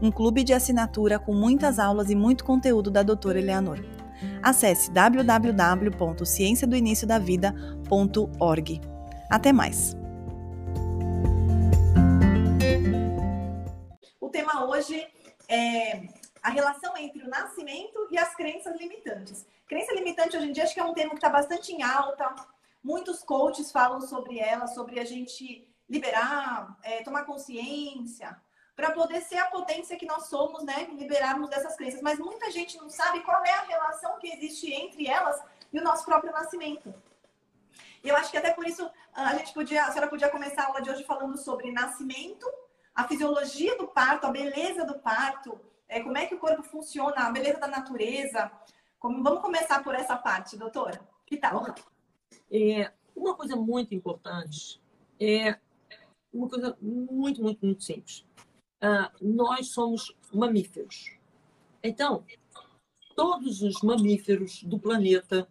um clube de assinatura com muitas aulas e muito conteúdo da doutora Eleanor. Acesse www.cienciadoiniciodavida.org. Até mais! O tema hoje é a relação entre o nascimento e as crenças limitantes. Crença limitante hoje em dia acho que é um tema que está bastante em alta. Muitos coaches falam sobre ela, sobre a gente liberar, é, tomar consciência, para poder ser a potência que nós somos, né? Liberarmos dessas crenças. Mas muita gente não sabe qual é a relação que existe entre elas e o nosso próprio nascimento. Eu acho que até por isso a gente podia, a senhora podia começar a aula de hoje falando sobre nascimento, a fisiologia do parto, a beleza do parto, é, como é que o corpo funciona, a beleza da natureza. Como, vamos começar por essa parte, doutora. Que tal? É, uma coisa muito importante é uma coisa muito, muito, muito simples ah, nós somos mamíferos. Então, todos os mamíferos do planeta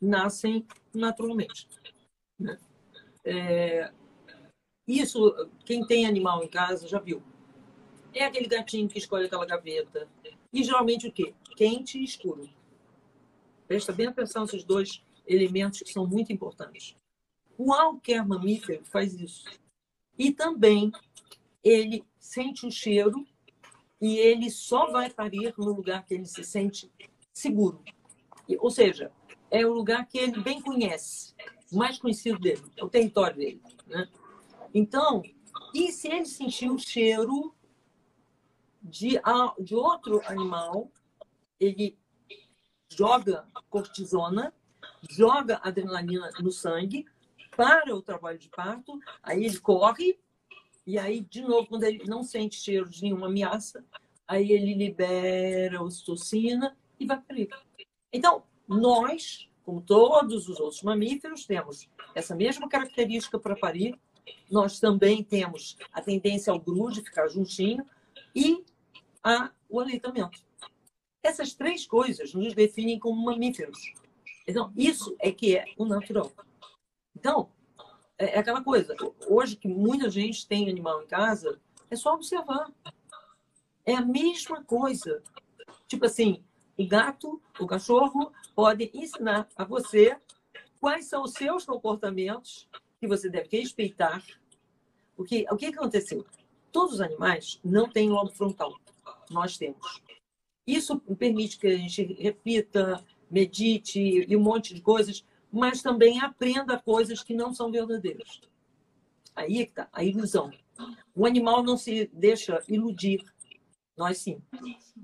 nascem naturalmente. Né? É, isso, quem tem animal em casa já viu. É aquele gatinho que escolhe aquela gaveta. E geralmente o quê? Quente e escuro. Presta bem atenção nesses dois elementos que são muito importantes. Qualquer mamífero faz isso. E também ele sente o cheiro e ele só vai parir no lugar que ele se sente seguro. Ou seja, é o lugar que ele bem conhece, mais conhecido dele, é o território dele. Né? Então, e se ele sentir o cheiro de, de outro animal, ele joga cortisona, joga adrenalina no sangue, para o trabalho de parto, aí ele corre e aí, de novo, quando ele não sente cheiro de nenhuma ameaça, aí ele libera ocitocina e vai para. Então, nós, como todos os outros mamíferos, temos essa mesma característica para parir. Nós também temos a tendência ao grude, ficar juntinho, e a, o aleitamento. Essas três coisas nos definem como mamíferos. Então, isso é que é o natural. Então, é, é aquela coisa. Hoje que muita gente tem animal em casa, é só observar. É a mesma coisa. Tipo assim, o gato, o cachorro podem ensinar a você quais são os seus comportamentos que você deve respeitar. Porque o que aconteceu? Todos os animais não têm lobo frontal. Nós temos. Isso permite que a gente repita, medite e um monte de coisas mas também aprenda coisas que não são verdadeiras. Aí é está a ilusão. O animal não se deixa iludir, nós sim.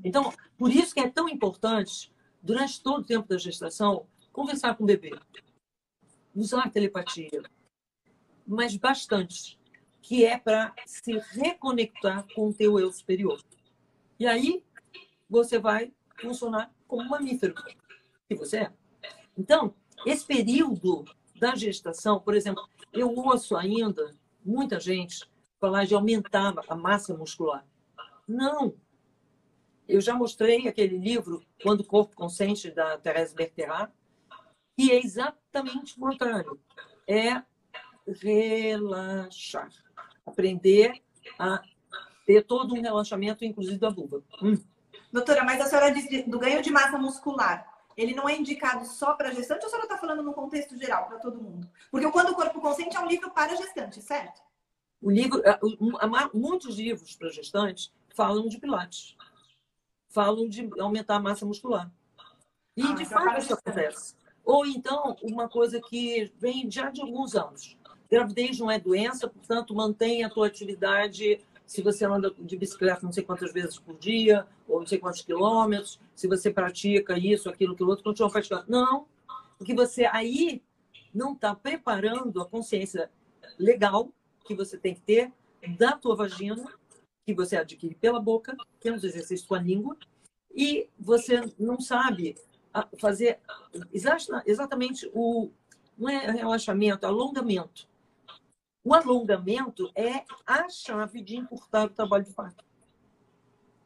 Então, por isso que é tão importante, durante todo o tempo da gestação, conversar com o bebê, usar telepatia, mas bastante, que é para se reconectar com o teu eu superior. E aí você vai funcionar como mamífero, que você é. Então, esse período da gestação, por exemplo, eu ouço ainda muita gente falar de aumentar a massa muscular. Não. Eu já mostrei aquele livro, Quando o Corpo Consente, da Thérèse Bertherat, que é exatamente o contrário. É relaxar. Aprender a ter todo um relaxamento, inclusive da vulva. Hum. Doutora, mas a senhora disse do ganho de massa muscular ele não é indicado só para gestante ou a senhora está falando no contexto geral, para todo mundo? Porque Quando o Corpo Consente é um livro para gestante, certo? O livro, é, muitos livros para gestante falam de pilates, falam de aumentar a massa muscular. E ah, de então fato isso acontece. Ou então, uma coisa que vem já de alguns anos. Gravidez não é doença, portanto, mantém a tua atividade se você anda de bicicleta não sei quantas vezes por dia, ou não sei quantos quilômetros, se você pratica isso, aquilo, aquilo outro, continua praticando. Não, porque você aí não está preparando a consciência legal que você tem que ter da tua vagina que você adquire pela boca, temos exercício com a língua, e você não sabe fazer exatamente o. Não é relaxamento, é alongamento. O alongamento é a chave de encurtar o trabalho de parto.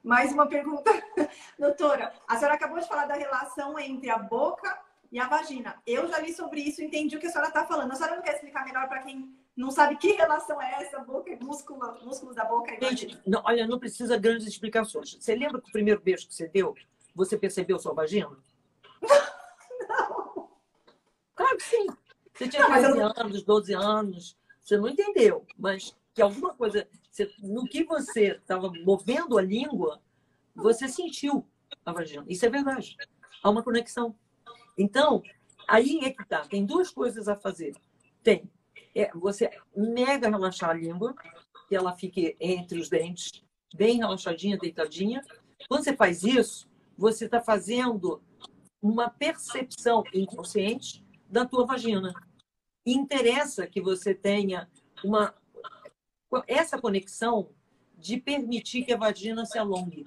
Mais uma pergunta, doutora. A senhora acabou de falar da relação entre a boca e a vagina. Eu já li sobre isso, entendi o que a senhora está falando. A senhora não quer explicar melhor para quem não sabe que relação é essa, boca, músculo, músculos da boca e Gente, não, olha, não precisa grandes explicações. Você lembra que o primeiro beijo que você deu, você percebeu sua vagina? Não. Claro que sim. Você tinha não, 13 não... anos, 12 anos, você não entendeu, mas que alguma coisa, você, no que você estava movendo a língua, você sentiu a vagina. Isso é verdade. Há uma conexão. Então, aí é que tá. Tem duas coisas a fazer. Tem é, você mega relaxar a língua, que ela fique entre os dentes, bem relaxadinha, deitadinha. Quando você faz isso, você está fazendo uma percepção inconsciente da tua vagina. E interessa que você tenha uma essa conexão de permitir que a vagina se alongue.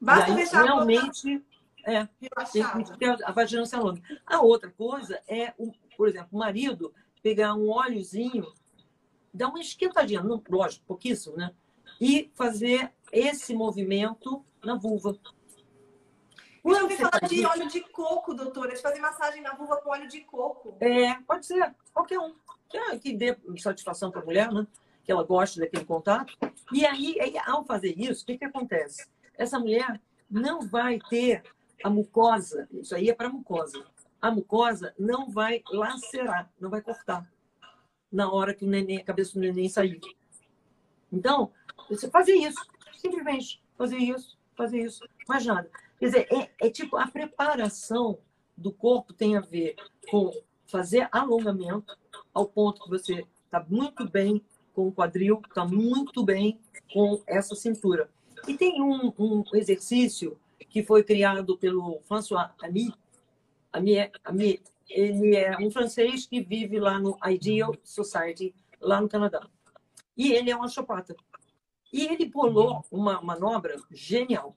Basta aí, deixar realmente é, permitir que a, vagina se alongue. A outra coisa é, por exemplo, o marido pegar um óleozinho, dar uma esquentadinha, não, lógico, pouquíssimo, né? E fazer esse movimento na vulva. Eu ouvi falar de isso? óleo de coco, doutora, de fazer massagem na vulva com óleo de coco. É, pode ser, qualquer um. Que, que dê satisfação para a mulher, né? Que ela goste daquele contato. E aí, aí ao fazer isso, o que, que acontece? Essa mulher não vai ter a mucosa, isso aí é para mucosa, a mucosa não vai lacerar, não vai cortar na hora que o neném, a cabeça do neném sair. Então, você fazer isso, simplesmente fazer isso, fazer isso, mais nada. Quer dizer, é, é tipo a preparação do corpo tem a ver com fazer alongamento ao ponto que você está muito bem com o quadril, está muito bem com essa cintura. E tem um, um exercício que foi criado pelo François Ami, Ami, Ami, ele é um francês que vive lá no Ideal Society, lá no Canadá. E ele é um osteopata. E ele bolou uma manobra genial,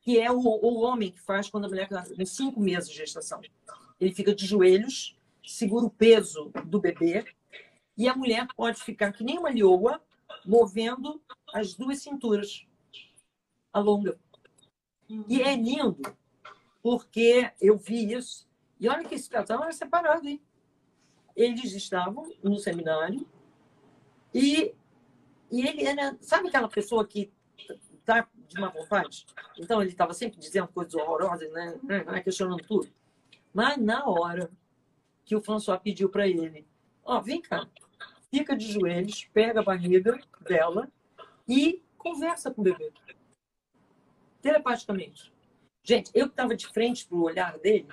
que é o, o homem que faz quando a mulher tem cinco meses de gestação. Ele fica de joelhos, segura o peso do bebê, e a mulher pode ficar que nem uma lioa, movendo as duas cinturas, alonga. E é lindo, porque eu vi isso e olha que esse casal era separado, hein? Eles estavam no seminário e, e ele era, sabe aquela pessoa que tá de má vontade? Então ele estava sempre dizendo coisas horrorosas, né? né? Questionando tudo. Mas na hora que o François pediu para ele, ó, oh, vem cá, fica de joelhos, pega a barriga dela e conversa com o bebê. Telepaticamente. Gente, eu que estava de frente para o olhar dele,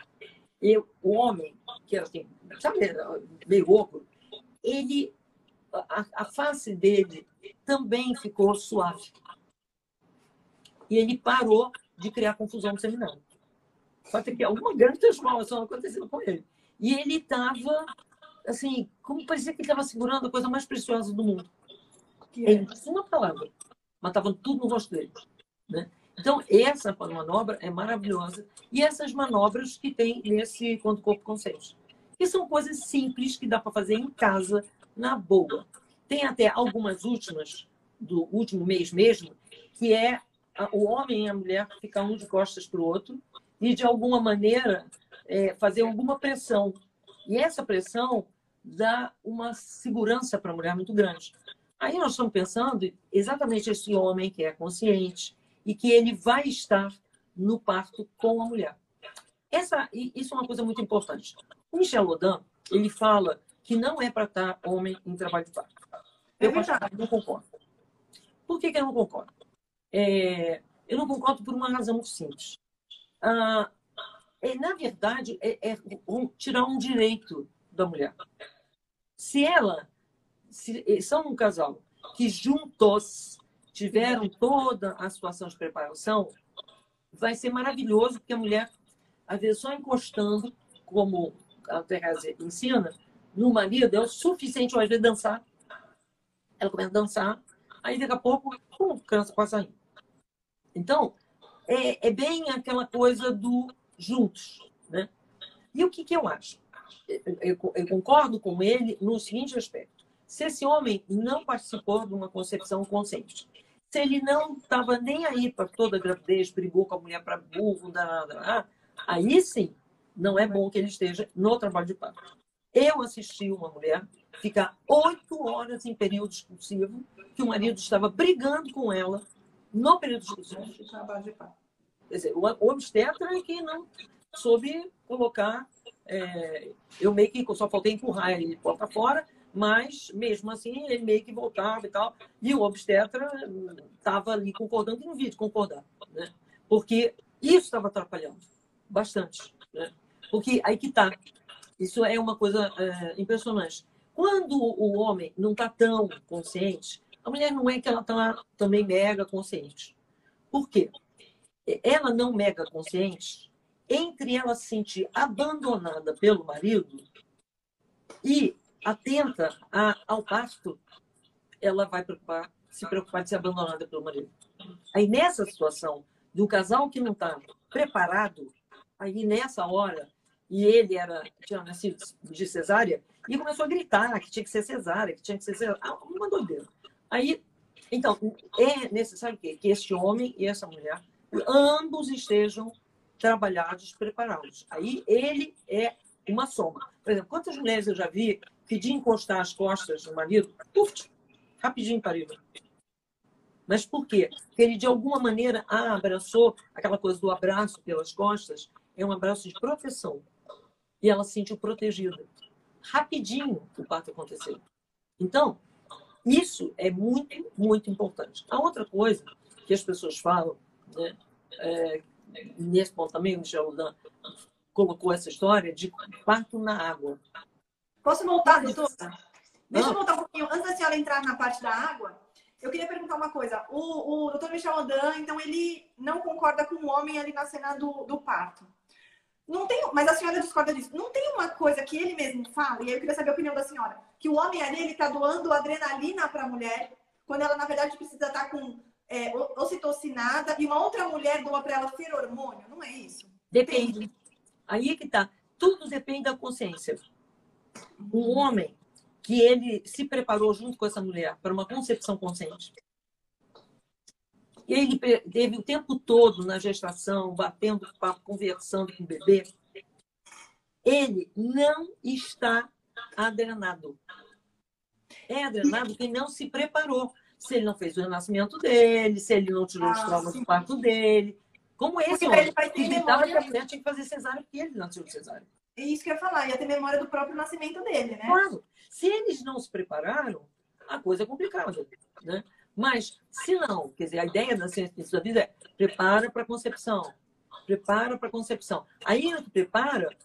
eu, o homem, que era assim, sabe, meio louco, ele, a, a face dele também ficou suave. E ele parou de criar confusão no seminário. Só que alguma grande transformação acontecendo com ele. E ele estava, assim, como parecia que ele estava segurando a coisa mais preciosa do mundo. Que é uma palavra, mas estava tudo no rosto dele. Né? Então, essa manobra é maravilhosa. E essas manobras que tem nesse Quanto Corpo Consciente. Que são coisas simples que dá para fazer em casa, na boa. Tem até algumas últimas, do último mês mesmo, que é o homem e a mulher ficar um de costas para o outro e, de alguma maneira, é, fazer alguma pressão. E essa pressão dá uma segurança para a mulher muito grande. Aí nós estamos pensando exatamente esse homem que é consciente, e que ele vai estar no parto com a mulher. Essa, isso é uma coisa muito importante. O Michel Lodin, ele fala que não é para estar homem em trabalho de parto. Eu é não concordo. Por que, que eu não concordo? É, eu não concordo por uma razão muito simples. Ah, é, na verdade, é, é um, tirar um direito da mulher. Se ela, se são um casal que juntos tiveram toda a situação de preparação, vai ser maravilhoso, porque a mulher, às vezes, só encostando, como a Teresa ensina, no marido é o suficiente, às vezes, dançar. Ela começa a dançar, Aí daqui a pouco, pum, cansa quase saindo. Então, é, é, bem aquela coisa do juntos, né? E o que, que eu acho? Eu, eu concordo com ele no seguinte aspecto. Se esse homem não participou de uma concepção consciente, se ele não estava nem aí para toda a gravidez, brigou com a mulher para burro, aí sim, não é bom que ele esteja no trabalho de parto. Eu assisti uma mulher ficar oito horas em período expulsivo, que o marido estava brigando com ela no período expulsivo. Quer dizer, o obstetra é que não soube colocar. É, eu meio que só faltei empurrar ele porta fora, mas mesmo assim ele meio que voltava e tal. E o obstetra estava ali concordando em vídeo, concordar, né? Porque isso estava atrapalhando bastante, né? Porque aí que está. Isso é uma coisa é, impressionante. Quando o homem não está tão consciente, a mulher não é que ela está também mega consciente. Por quê? Ela não mega consciente, entre ela se sentir abandonada pelo marido e atenta a, ao parto, ela vai preocupar, se preocupar de ser abandonada pelo marido. Aí nessa situação do casal que não está preparado, aí nessa hora e ele era tinha nascido de cesárea e começou a gritar que tinha que ser cesárea, que tinha que ser cesárea. Ah, uma doideira. Aí, então, é necessário que, que este homem e essa mulher ambos estejam trabalhados, preparados. Aí ele é uma soma. Por exemplo, quantas mulheres eu já vi pedir encostar as costas do marido, puf, rapidinho pariu. Mas por quê? Porque ele, de alguma maneira, ah, abraçou aquela coisa do abraço pelas costas, é um abraço de proteção e ela se sentiu protegida. Rapidinho o parto aconteceu. Então, isso é muito, muito importante. A outra coisa que as pessoas falam, né, é, nesse ponto também o Michel Ludan colocou essa história de parto na água. Posso voltar, doutora? Deixa eu voltar um pouquinho. Antes da senhora entrar na parte da água, eu queria perguntar uma coisa. O, o doutor Michel Odan, então, ele não concorda com o homem ali na cena do, do parto. Não tem, mas a senhora discorda disso. Não tem uma coisa que ele mesmo fala, e aí eu queria saber a opinião da senhora, que o homem ali ele está doando adrenalina para a mulher, quando ela na verdade precisa estar tá com é, ocitocinada e uma outra mulher doa para ela feromônio, não é isso? Depende. Aí é que tá. Tudo depende da consciência. Um homem que ele se preparou junto com essa mulher para uma concepção consciente, ele teve o tempo todo na gestação, batendo papo, conversando com o bebê. Ele não está adrenado. É adrenado quem não se preparou. Se ele não fez o renascimento dele, se ele não tirou ah, os traumas do parto dele. Como esse porque homem, que gritava que a mulher tinha que fazer cesárea porque ele não tirou cesárea. É isso que eu ia falar, ia ter memória do próprio nascimento dele, né? Claro. Se eles não se prepararam, a coisa é complicada. Né? Mas, se não, quer dizer, a ideia da ciência da vida é prepara para a concepção. Prepara para a concepção. Aí, tu prepara,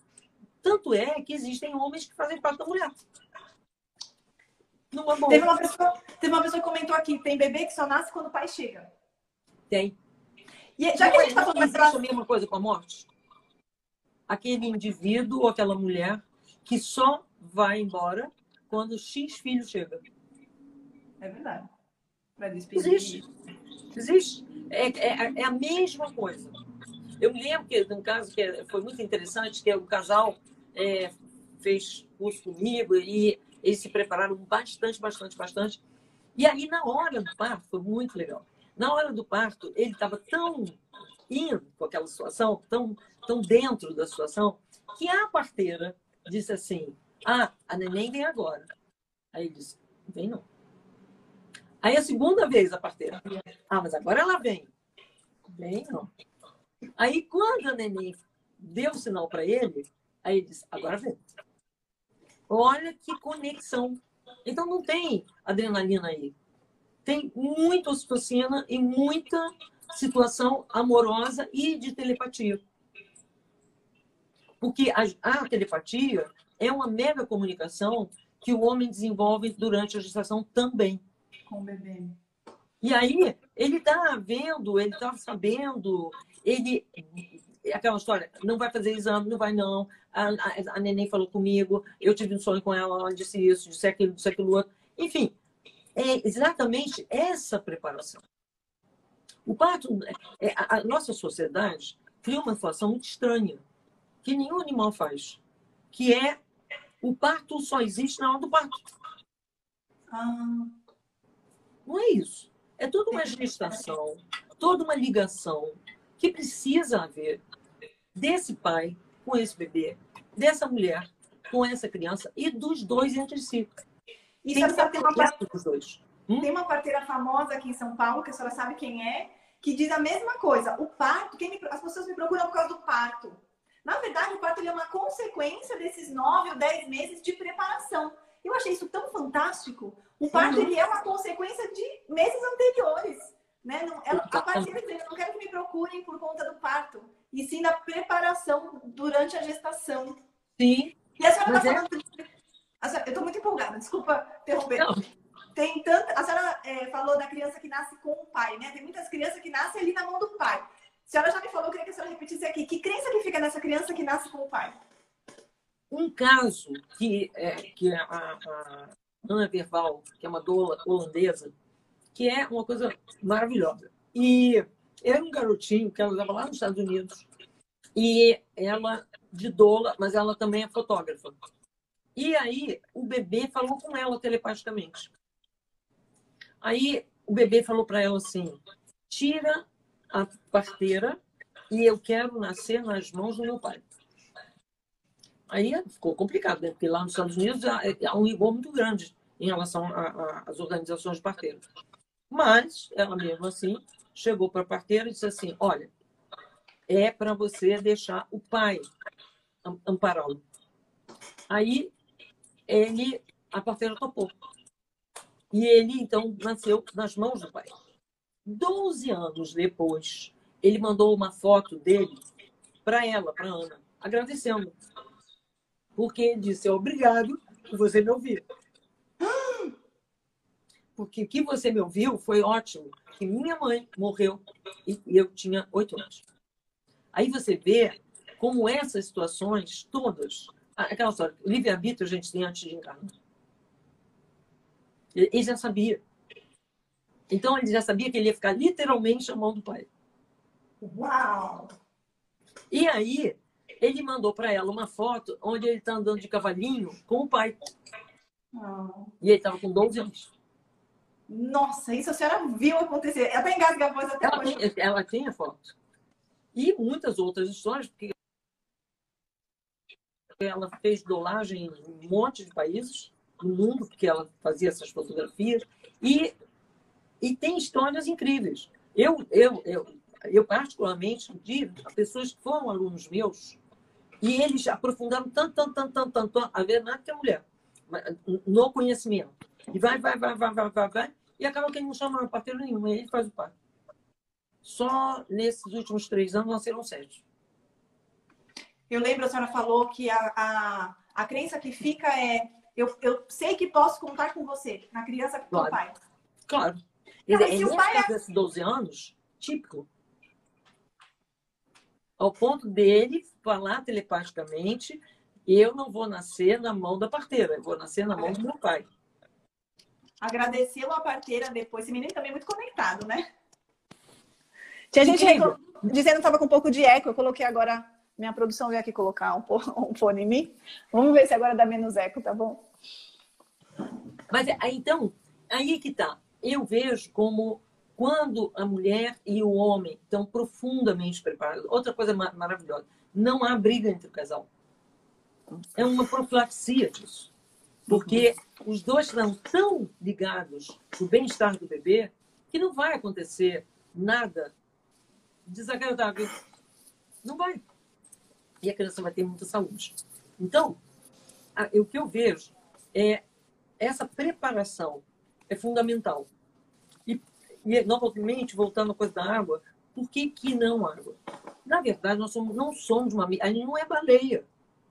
tanto é que existem homens que fazem parte da mulher. Numa boa. Teve uma, pessoa, teve uma pessoa que comentou aqui: tem bebê que só nasce quando o pai chega. Tem. E já que a gente está falando de a mesma coisa com a morte? Aquele indivíduo ou aquela mulher que só vai embora quando X filho chega. É verdade para despedir? Existe. Existe. É, é, é, a mesma coisa. Eu me lembro que, um caso que foi muito interessante, que o casal é, fez curso comigo e eles se prepararam bastante, bastante, bastante. E aí, na hora do parto, foi muito legal. Na hora do parto, ele estava tão indo com aquela situação, tão, tão dentro da situação, que a parteira disse assim: Ah, a neném vem agora. Aí ele disse: Vem não. Aí a segunda vez a parteira. Ah, mas agora ela vem. Vem, não. Aí quando a neném deu o sinal para ele, aí ele disse, agora vem. Olha que conexão. Então não tem adrenalina aí. Tem muita ocitocina e muita situação amorosa e de telepatia. Porque a, a telepatia é uma mega comunicação que o homem desenvolve durante a gestação também com o bebê. E aí, ele está vendo, ele está sabendo, ele. Aquela história, não vai fazer exame, não vai não. A, a, a neném falou comigo, eu tive um sonho com ela, ela disse isso, disse aquilo, disse aquilo outro. Enfim, é exatamente essa preparação. O parto, é, a nossa sociedade cria uma situação muito estranha, que nenhum animal faz, que é o parto só existe na hora do parto. Ah. Não é isso. É toda uma gestação, toda uma ligação que precisa haver desse pai com esse bebê, dessa mulher com essa criança e dos dois entre si. E tem, tem, uma parte... dos dois. Hum? tem uma parteira famosa aqui em São Paulo, que a senhora sabe quem é, que diz a mesma coisa. O parto, me... as pessoas me procuram por causa do parto. Na verdade, o parto é uma consequência desses nove ou dez meses de preparação. Eu achei isso tão fantástico. O parto ele é uma consequência de meses anteriores. Né? Não, ela, a partir de eu não quero que me procurem por conta do parto, e sim da preparação durante a gestação. Sim. E a senhora está é... falando. Eu estou muito empolgada, desculpa interromper. Não. Tem tanta. A senhora é, falou da criança que nasce com o pai, né? Tem muitas crianças que nascem ali na mão do pai. A senhora já me falou, eu queria que a senhora repetisse aqui. Que crença que fica nessa criança que nasce com o pai? Um caso que, é, que a, a Ana Verval, que é uma doula holandesa, que é uma coisa maravilhosa. E era um garotinho que ela estava lá nos Estados Unidos. E ela, de doula, mas ela também é fotógrafa. E aí o bebê falou com ela telepaticamente. Aí o bebê falou para ela assim: tira a parteira e eu quero nascer nas mãos do meu pai. Aí ficou complicado, né? porque lá nos Estados Unidos há um rigor muito grande em relação às organizações de parteiros. Mas ela mesmo assim chegou para a parteira e disse assim: olha, é para você deixar o pai ampará-lo. Aí ele, a parteira topou. E ele, então, nasceu nas mãos do pai. Doze anos depois, ele mandou uma foto dele para ela, para Ana, agradecendo. Porque disse: obrigado por você me ouvir. Porque o que você me ouviu foi ótimo. Que minha mãe morreu e eu tinha oito anos. Aí você vê como essas situações todas, aquela história, livre-arbítrio a gente tem antes de encarnar. Ele já sabia. Então ele já sabia que ele ia ficar literalmente a mão do pai. Uau! E aí ele mandou para ela uma foto onde ele está andando de cavalinho com o pai. Oh. E ele estava com 12 anos. Nossa, isso a senhora viu acontecer. Ela está engasga a voz até ela hoje. Tem, ela tem a foto. E muitas outras histórias, porque ela fez dolagem em um monte de países no mundo, porque ela fazia essas fotografias. E, e tem histórias incríveis. Eu, eu, eu, eu particularmente, de pessoas que foram alunos meus, e eles aprofundaram tanto, tanto, tanto, tanto, tanto a ver nada que a mulher, no conhecimento. E vai, vai, vai, vai, vai, vai, vai. E acaba que ele não chama parteiro nenhum, ele faz o pai. Só nesses últimos três anos nasceram sete. Eu lembro, a senhora falou que a, a, a crença que fica é eu, eu sei que posso contar com você, na criança com claro. o pai. Claro. Quer dizer, se o pai é... desses 12 anos, típico. Ao ponto dele falar telepaticamente, eu não vou nascer na mão da parteira, eu vou nascer na mão do meu pai. Agradeceu a parteira depois. Esse menino também é muito conectado, né? Tinha gente dizendo que estava com um pouco de eco. Eu coloquei agora. Minha produção veio aqui colocar um, um fone em mim. Vamos ver se agora dá menos eco, tá bom? Mas é, então, aí que tá. Eu vejo como quando a mulher e o homem estão profundamente preparados. Outra coisa maravilhosa: não há briga entre o casal. É uma profilaxia disso. Porque os dois estão tão ligados no bem-estar do bebê que não vai acontecer nada desagradável. Não vai. E a criança vai ter muita saúde. Então, o que eu vejo é essa preparação é fundamental. E, e novamente, voltando à coisa da água, por que, que não água? Na verdade, nós somos, não somos uma. A gente não é baleia.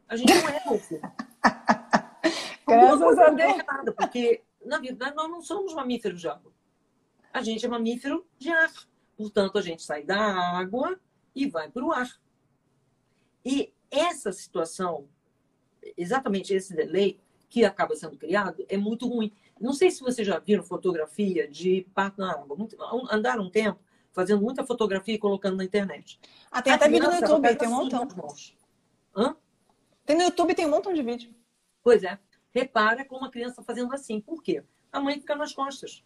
A gente não é golfinho. Graças a Deus. Errada, porque, na verdade, nós não somos mamíferos de água. A gente é mamífero de ar. Portanto, a gente sai da água e vai para o ar. E essa situação, exatamente esse delay que acaba sendo criado, é muito ruim. Não sei se vocês já viram fotografia de parto na água. Andaram um tempo fazendo muita fotografia e colocando na internet. Ah, tem a até vídeo no YouTube, tem um montão. Hã? Tem no YouTube, tem um montão de vídeo. Pois é. Repara como a criança fazendo assim. Por quê? A mãe fica nas costas.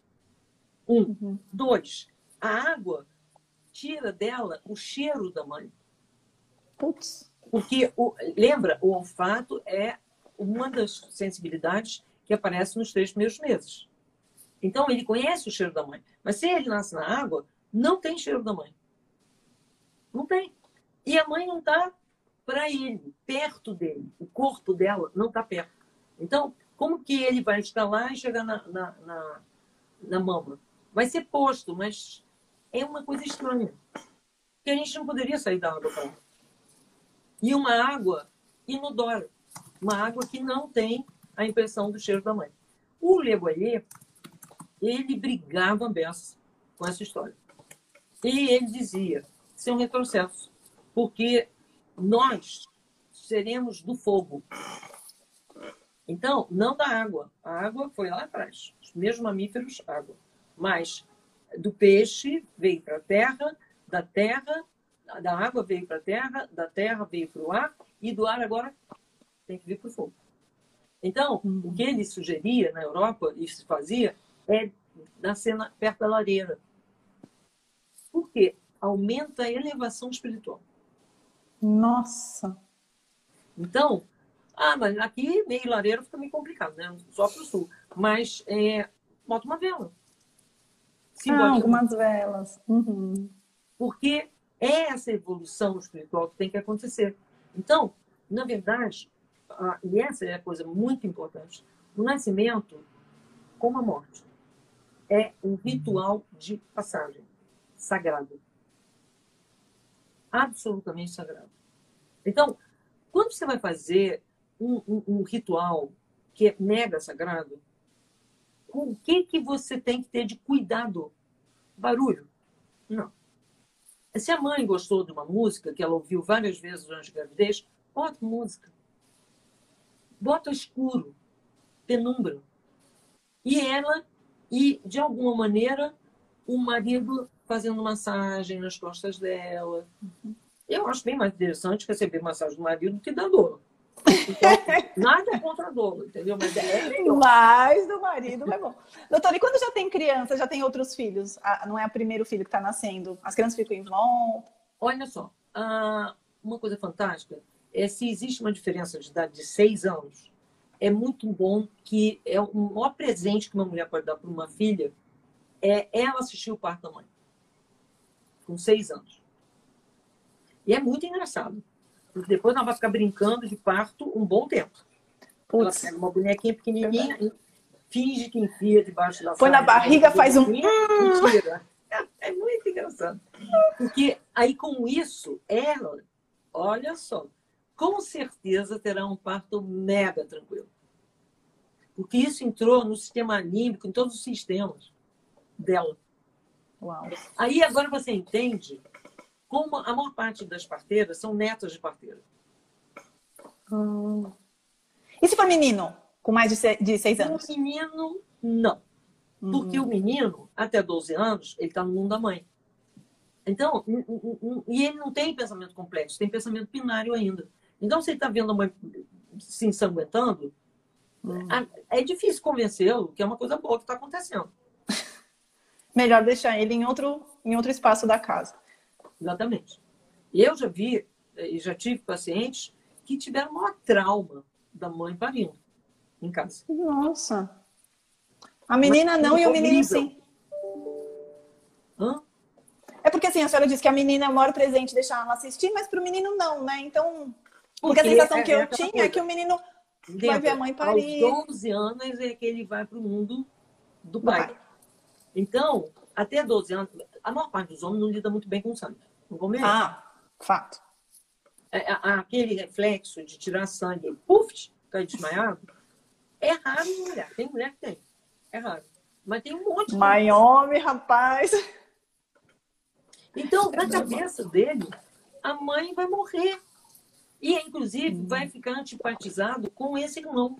Um. Uhum. Dois. A água tira dela o cheiro da mãe. Putz. Porque, o, lembra, o olfato é uma das sensibilidades que aparece nos três primeiros meses. Então, ele conhece o cheiro da mãe. Mas se ele nasce na água, não tem cheiro da mãe. Não tem. E a mãe não está para ele, perto dele. O corpo dela não está perto. Então, como que ele vai escalar e chegar na, na, na, na mama? Vai ser posto, mas é uma coisa estranha. Que a gente não poderia sair da água para E uma água inodora. Uma água que não tem a impressão do cheiro da mãe. O Legoyer, ele brigava beça com essa história. E ele dizia, isso é um retrocesso, porque nós seremos do fogo. Então, não da água. A água foi lá atrás. Os mesmos mamíferos, água. Mas do peixe veio para a terra, da terra, da água veio para a terra, da terra veio para o ar, e do ar agora tem que vir para o fogo. Então, o que ele sugeria na Europa, e se fazia, é nascer na, perto da lareira. Por quê? Aumenta a elevação espiritual. Nossa! Então, ah, mas aqui meio lareira fica meio complicado, né? Só para o sul. Mas é, bota uma vela. Ah, algumas velas. Uhum. Porque é essa evolução espiritual que tem que acontecer. Então, na verdade, ah, e essa é a coisa muito importante, o nascimento, como a morte, é um ritual de passagem sagrado. Absolutamente sagrado. Então, quando você vai fazer um, um, um ritual que é mega sagrado, com o que, que você tem que ter de cuidado? Barulho? Não. Se a mãe gostou de uma música que ela ouviu várias vezes durante a gravidez, bota música bota escuro, penumbra. E ela, e de alguma maneira, o marido fazendo massagem nas costas dela. Eu acho bem mais interessante receber massagem do marido do que da dor. Então, nada contra a dor, entendeu? Mas é melhor. Mais do marido é bom. Doutora, e quando já tem criança, já tem outros filhos? não é o primeiro filho que está nascendo? As crianças ficam em volta? Olha só, uma coisa fantástica é, se existe uma diferença de idade de seis anos, é muito bom que é o maior presente que uma mulher pode dar para uma filha é ela assistir o parto da mãe. Com seis anos. E é muito engraçado. Porque depois ela vai ficar brincando de parto um bom tempo. Putz. Ela pega uma bonequinha pequenininha e finge que enfia debaixo da Põe na barriga, faz um... Mentira. É, é muito engraçado. Porque aí com isso, ela, olha só, com certeza terá um parto mega tranquilo. Porque isso entrou no sistema anímico, em todos os sistemas dela. Uau. Aí agora você entende como a maior parte das parteiras são netas de parteira. Hum. E se for menino, com mais de seis, de seis anos? O menino, não. Porque uhum. o menino, até 12 anos, ele está no mundo da mãe. Então, e ele não tem pensamento complexo, tem pensamento binário ainda. Então, se ele está vendo a mãe se ensanguentando, hum. é difícil convencê-lo que é uma coisa boa que está acontecendo. Melhor deixar ele em outro, em outro espaço da casa. Exatamente. Eu já vi e já tive pacientes que tiveram maior trauma da mãe parindo em casa. Nossa. A menina Mas, não e o menino sim. Hã? É porque assim, a senhora disse que a menina é o maior presente deixar ela assistir, mas para o menino não, né? Então, porque, Porque a sensação é, que eu é tinha coisa. é que o menino Lembra, vai ver a mãe parir. Aos 12 anos é que ele vai para o mundo do pai. pai. Então, até 12 anos, a maior parte dos homens não lida muito bem com sangue. Não vou mesmo? Ah, fato. É, aquele reflexo de tirar sangue, puf, cair desmaiado, é raro em mulher. Tem mulher que tem. É raro. Mas tem um monte de. Mãe, homem, rapaz. Então, na cabeça dele, a mãe vai morrer. E, inclusive, uhum. vai ficar antipatizado com esse irmão.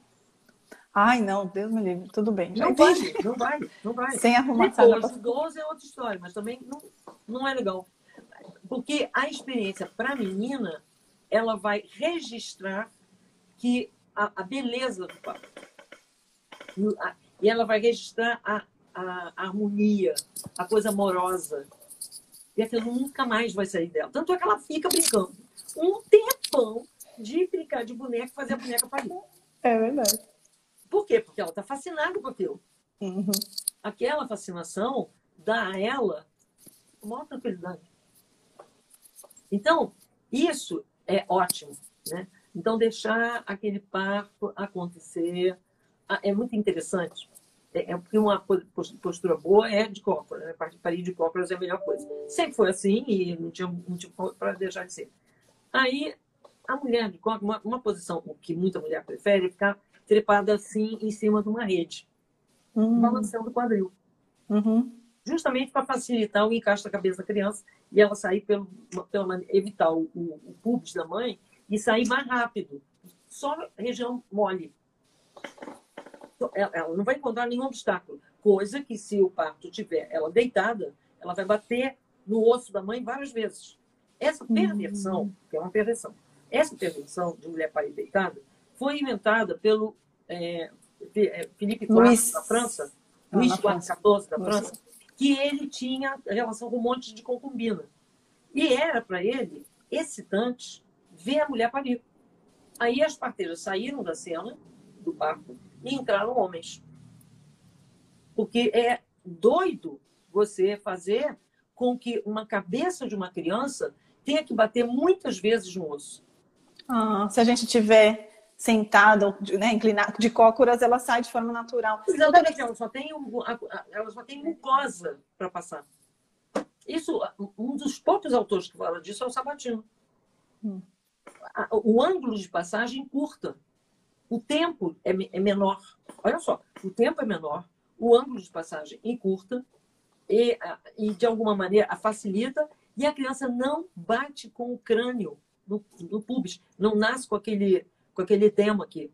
Ai, não, Deus me livre, tudo bem. Não vai, não vai, não vai. Sem arrumar Depois, pra... 12 é outra história, mas também não, não é legal. Porque a experiência para a menina, ela vai registrar que a, a beleza do pai. E ela vai registrar a, a, a harmonia, a coisa amorosa. E aquilo nunca mais vai sair dela. Tanto é que ela fica brincando. Um tempão de brincar de boneca, fazer a boneca parir. É verdade. Por quê? Porque ela está fascinada com aquilo. Uhum. Aquela fascinação dá a ela uma tranquilidade. Então, isso é ótimo. Né? Então, deixar aquele parto acontecer é muito interessante. É, é porque uma postura boa é de cócoras. Né? Parir de cócoras é a melhor coisa. Sempre foi assim e não tinha motivo para deixar de ser. Aí, a mulher de cócoras, uma, uma posição que muita mulher prefere é ficar trepada assim em cima de uma rede, uhum. balançando o quadril. Uhum. Justamente para facilitar o encaixe da cabeça da criança e ela sair pelo, pelo evitar o, o, o pubis da mãe e sair mais rápido. Só região mole. Ela não vai encontrar nenhum obstáculo. Coisa que, se o parto tiver ela deitada, ela vai bater no osso da mãe várias vezes. Essa perversão, uhum. que é uma perversão, essa perversão de mulher parir deitada, foi inventada pelo é, é Felipe IV Luiz... da França, ah, Luís XIV da França, que ele tinha relação com um monte de concubina. E era para ele excitante ver a mulher parir. Aí as parteiras saíram da cena do parto e entraram homens. Porque é doido você fazer com que uma cabeça de uma criança tenha que bater muitas vezes no osso. Ah, se a gente tiver sentada, né, inclinada, de cócoras, ela sai de forma natural. Exatamente, ela só tem, ela só tem mucosa para passar. Isso, um dos poucos autores que fala disso é o Sabatino. Hum. O ângulo de passagem curta. O tempo é, é menor. Olha só, o tempo é menor, o ângulo de passagem encurta e, e de alguma maneira, a facilita e a criança não bate com o crânio no, no pubis, não nasce com aquele com aquele tema aqui.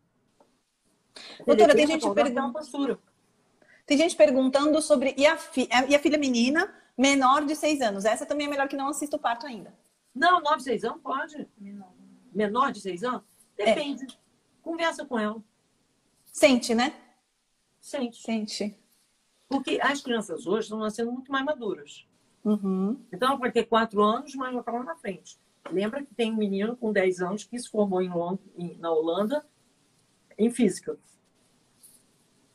Doutora, tem gente perguntando. Tem gente perguntando sobre. E a, fi... e a filha menina, menor de seis anos? Essa também é melhor que não assista o parto ainda. Não, nove de seis anos pode. Menor. Menor de seis anos? Depende. É. Conversa com ela. Sente, né? Sente. Sente. Porque as crianças hoje estão nascendo muito mais maduras. Uhum. Então, ela vai ter quatro anos, mas ela está lá na frente. Lembra que tem um menino com 10 anos que se formou em na Holanda em física.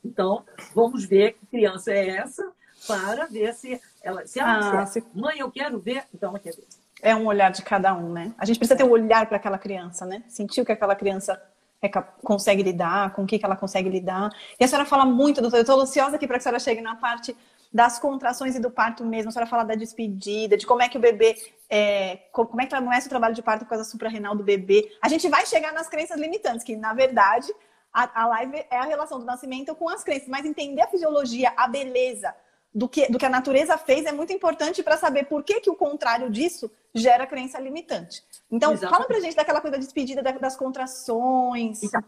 Então, vamos ver que criança é essa para ver se ela, se ela ah, disser, se... mãe, eu quero ver, então ela quer ver. É um olhar de cada um, né? A gente precisa ter um olhar para aquela criança, né? Sentir o que aquela criança é, consegue lidar, com o que, que ela consegue lidar. E a senhora fala muito, doutora, eu estou ansiosa aqui para que a senhora chegue na parte das contrações e do parto mesmo. A senhora fala da despedida, de como é que o bebê, é, como é que começa o trabalho de parto por causa suprarrenal do bebê. A gente vai chegar nas crenças limitantes, que na verdade a, a live é a relação do nascimento com as crenças, mas entender a fisiologia, a beleza do que, do que a natureza fez é muito importante para saber por que, que o contrário disso gera crença limitante. Então, Exatamente. fala pra gente daquela coisa da despedida das contrações. Então,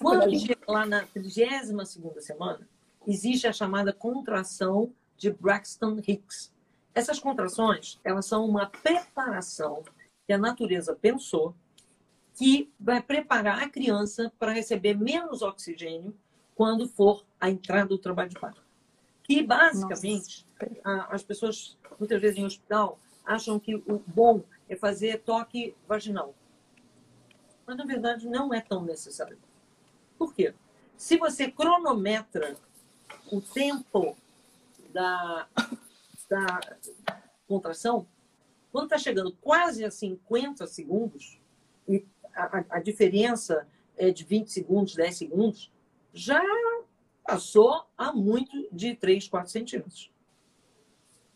quando chega lá na 32 segunda semana, existe a chamada contração de Braxton Hicks. Essas contrações, elas são uma preparação que a natureza pensou que vai preparar a criança para receber menos oxigênio quando for a entrada do trabalho de parto. Que basicamente as pessoas muitas vezes em hospital acham que o bom é fazer toque vaginal. Mas na verdade não é tão necessário. Por quê? Se você cronometra o tempo da, da contração, quando está chegando quase a 50 segundos, e a, a, diferença é de 20 segundos, 10 segundos, já passou a muito de 3, 4 centímetros.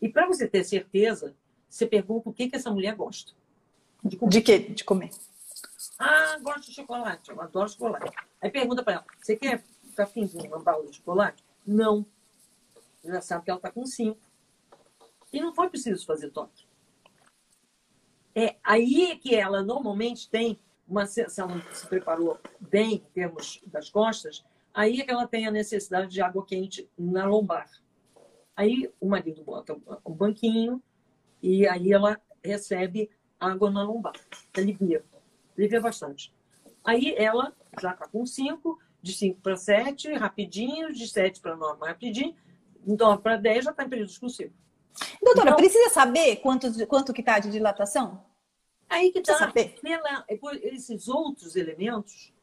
E para você ter certeza, você pergunta o que, que essa mulher gosta. De, comer. de quê? De comer. Ah, gosto de chocolate. Eu adoro chocolate. Aí pergunta para ela, você quer ficar afim de uma bala de chocolate? Não já sabe que ela está com cinco. E não foi preciso fazer toque. É aí que ela normalmente tem uma se ela se preparou bem em termos das costas, Aí é que ela tem a necessidade de água quente na lombar. Aí o marido bota um banquinho e aí ela recebe água na lombar. Alivia. Alivia bastante. Aí ela já está com 5, de 5 para 7, rapidinho, de 7 para 9, rapidinho. Então, para 10 já está em período exclusivo. Doutora, então, precisa saber quanto, quanto que está de dilatação? Aí que está. Pela, esses outros elementos.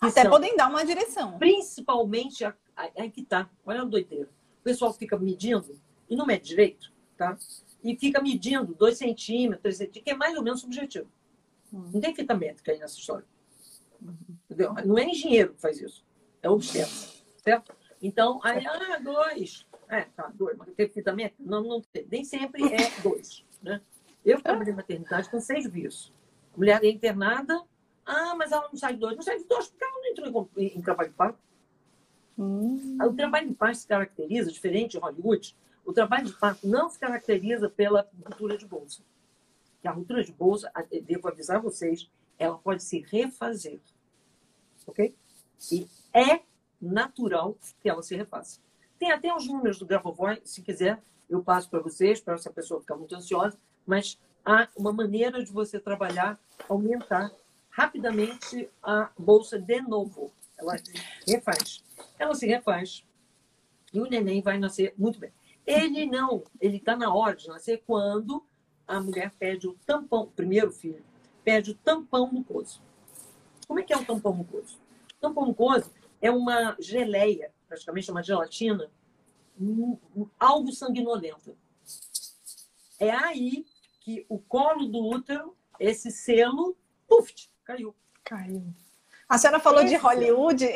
Até são, podem dar uma direção. Principalmente, aí que está. Olha a doideira. O pessoal fica medindo, e não mede direito, tá? E fica medindo 2 centímetros, centímetros, que é mais ou menos subjetivo. Hum. Não tem fita métrica aí nessa história. Entendeu? Não é engenheiro que faz isso. É obstetra. Certo? Então, aí, ah, dois. É, tá, dois. Mas tem fita métrica? Não, não tem. Nem sempre é dois. Né? Eu trabalhei em maternidade com seis vírus. A mulher é internada. Ah, mas ela não sai de dois. Não sai de dois porque ela não entrou em, em trabalho de parto. Hum. O trabalho de parto se caracteriza, diferente de Hollywood, o trabalho de parto não se caracteriza pela ruptura de bolsa. Que a ruptura de bolsa, devo avisar vocês, ela pode se refazer. Ok? E é natural que ela se refaça. Tem até os números do Grabovoi, se quiser, eu passo para vocês, para essa pessoa ficar muito ansiosa, mas há uma maneira de você trabalhar, aumentar rapidamente a bolsa de novo. Ela se refaz. Ela se refaz. E o neném vai nascer muito bem. Ele não, ele está na hora de nascer quando a mulher pede o tampão, primeiro filho, pede o tampão mucoso. Como é que é o tampão mucoso? O tampão mucoso é uma geleia, praticamente uma gelatina, algo sanguinolento. É aí que o colo do útero, esse selo, puf, caiu. Caiu. A senhora falou esse de Hollywood.